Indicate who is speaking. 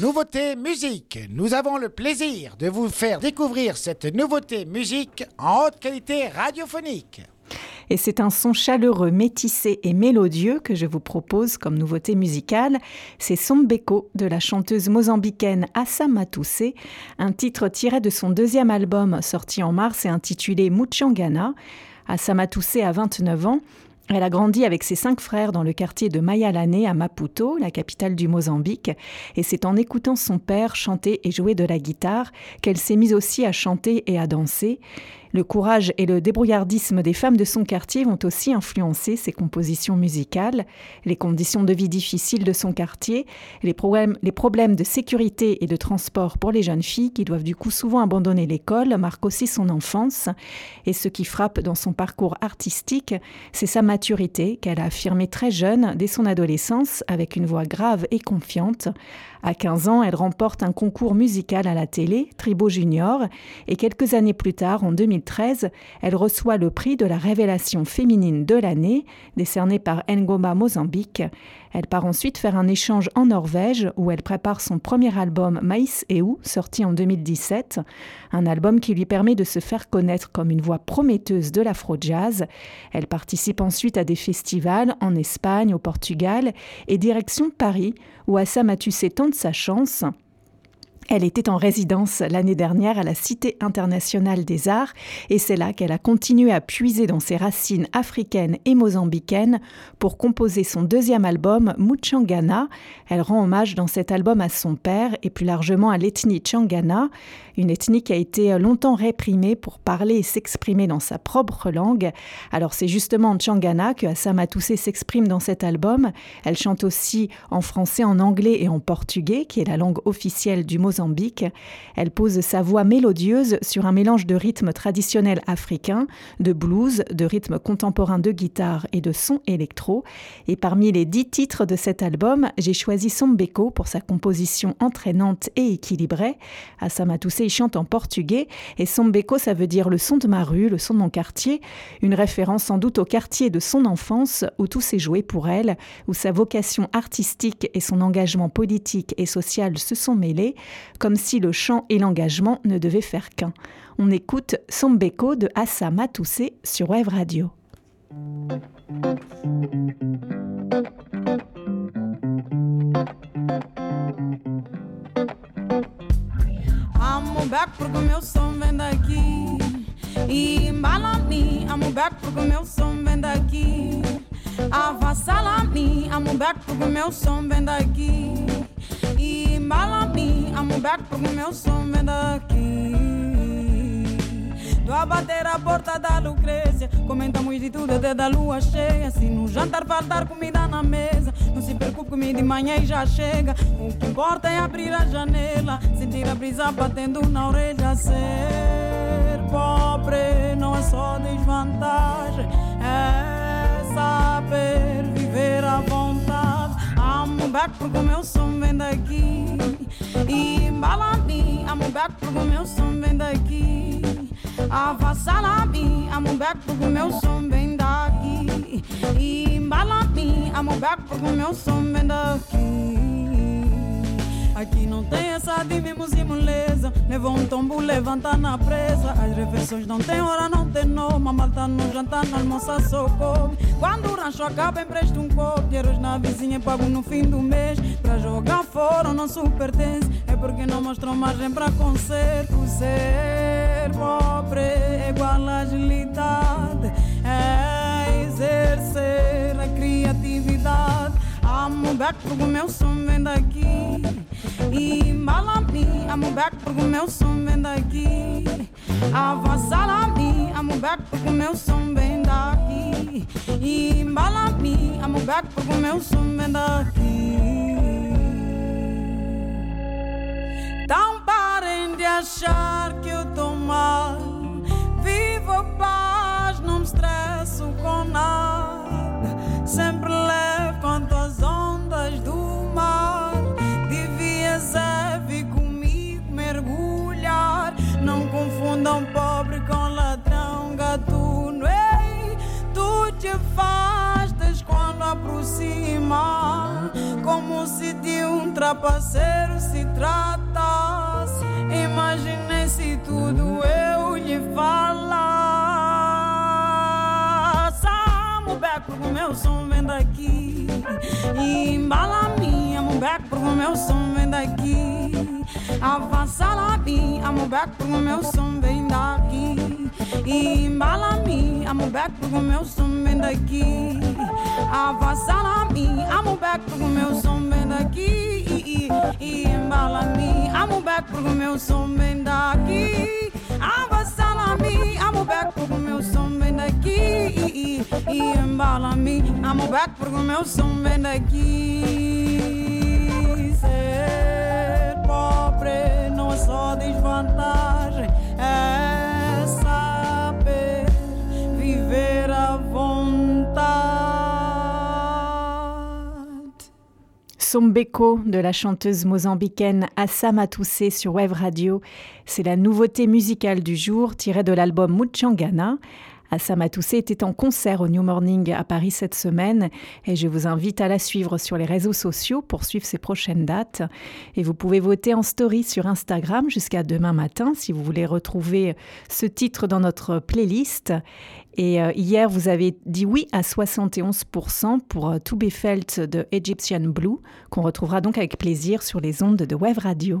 Speaker 1: Nouveauté musique. Nous avons le plaisir de vous faire découvrir cette nouveauté musique en haute qualité radiophonique.
Speaker 2: Et c'est un son chaleureux, métissé et mélodieux que je vous propose comme nouveauté musicale. C'est Sombeko de la chanteuse mozambicaine Assa Matoussé, un titre tiré de son deuxième album sorti en mars et intitulé Muchangana. Assa Matoussé a 29 ans. Elle a grandi avec ses cinq frères dans le quartier de Mayalane à Maputo, la capitale du Mozambique, et c'est en écoutant son père chanter et jouer de la guitare qu'elle s'est mise aussi à chanter et à danser. Le courage et le débrouillardisme des femmes de son quartier vont aussi influencer ses compositions musicales. Les conditions de vie difficiles de son quartier, les problèmes, de sécurité et de transport pour les jeunes filles qui doivent du coup souvent abandonner l'école marquent aussi son enfance. Et ce qui frappe dans son parcours artistique, c'est sa maturité qu'elle a affirmée très jeune dès son adolescence avec une voix grave et confiante. À 15 ans, elle remporte un concours musical à la télé, Tribo Junior, et quelques années plus tard, en 2013, elle reçoit le prix de la révélation féminine de l'année, décerné par Ngoma Mozambique. Elle part ensuite faire un échange en Norvège où elle prépare son premier album Maïs et où, sorti en 2017, un album qui lui permet de se faire connaître comme une voix prometteuse de l'afro-jazz. Elle participe ensuite à des festivals en Espagne, au Portugal et direction Paris où Assam a tué tant de sa chance elle était en résidence l'année dernière à la Cité internationale des arts et c'est là qu'elle a continué à puiser dans ses racines africaines et mozambicaines pour composer son deuxième album Muchangana. Elle rend hommage dans cet album à son père et plus largement à l'ethnie Changana, une ethnie qui a été longtemps réprimée pour parler et s'exprimer dans sa propre langue. Alors c'est justement en Changana que Assama Toussé s'exprime dans cet album. Elle chante aussi en français, en anglais et en portugais, qui est la langue officielle du Mozambique elle pose sa voix mélodieuse sur un mélange de rythmes traditionnels africains, de blues, de rythmes contemporains de guitare et de sons électro. Et parmi les dix titres de cet album, j'ai choisi Sombeko pour sa composition entraînante et équilibrée. Asama Toussé chante en portugais et Sombeko ça veut dire le son de ma rue, le son de mon quartier, une référence sans doute au quartier de son enfance où tout s'est joué pour elle, où sa vocation artistique et son engagement politique et social se sont mêlés comme si le chant et l'engagement ne devaient faire qu'un. On écoute Sombeko de Assa Matoussé sur Web Radio.
Speaker 3: Amo back porque meu som vem daqui E embala-me, amo back porque meu som vem daqui Avassala-me, amo back porque meu som vem daqui E embala-me, amo back porque meu som vem daqui. Tô a bater a porta da Lucrécia. Comentamos de tudo até da lua cheia. Se no jantar faltar comida na mesa Não se preocupe comigo de manhã e já chega. O que importa é abrir a janela Sentir a brisa batendo na orelha Ser pobre não é só desvantagem É saber viver à vontade. Amo back porque o meu som vem daqui E embala-me Amo back porque o meu som vem daqui Avassala-me Amo back porque o meu som vem daqui. E embala-me Amo back porque o meu som vem daqui levanta na presa. As refeições não tem hora, não tem nome. A malta no jantar, no almoço só come. Quando o rancho acaba, empresta um copo. Dinheiros na vizinha pago no fim do mês. Pra jogar fora, o nosso pertence. É porque não mostram margem pra conserto. Ser pobre é igual agilidade. Back porque o meu som vem daqui. E embala-me, amo back porque meu som vem daqui. Avassala-me, amo back porque meu som vem daqui. E embala-me, amo back porque meu som vem daqui. Então parem de achar que eu tô mal aproxima como se de um trapaceiro se tratasse. Imaginei se tudo eu lhe falasse. Amo beco com meu som vem daqui. E embala minha, beco com meu som vem daqui. Avassala amo beco com meu som vem daqui. E embala minha, beco com meu som vem daqui. Avassala mim, amo beco com meu som vem daqui. E embala mim, amo beco com meu som vem daqui. Avassala mim, amo beco com meu som vem daqui. E embala mim, amo beco com meu som vem daqui. Ser pobre não é só desvantagem, é
Speaker 2: Sombeko de la chanteuse mozambicaine Assama Toussé sur Web Radio. C'est la nouveauté musicale du jour tirée de l'album Muchangana. Assama Toussé était en concert au New Morning à Paris cette semaine et je vous invite à la suivre sur les réseaux sociaux pour suivre ses prochaines dates. Et vous pouvez voter en story sur Instagram jusqu'à demain matin si vous voulez retrouver ce titre dans notre playlist. Et euh, hier, vous avez dit oui à 71% pour euh, To Be Felt de Egyptian Blue, qu'on retrouvera donc avec plaisir sur les ondes de Web Radio.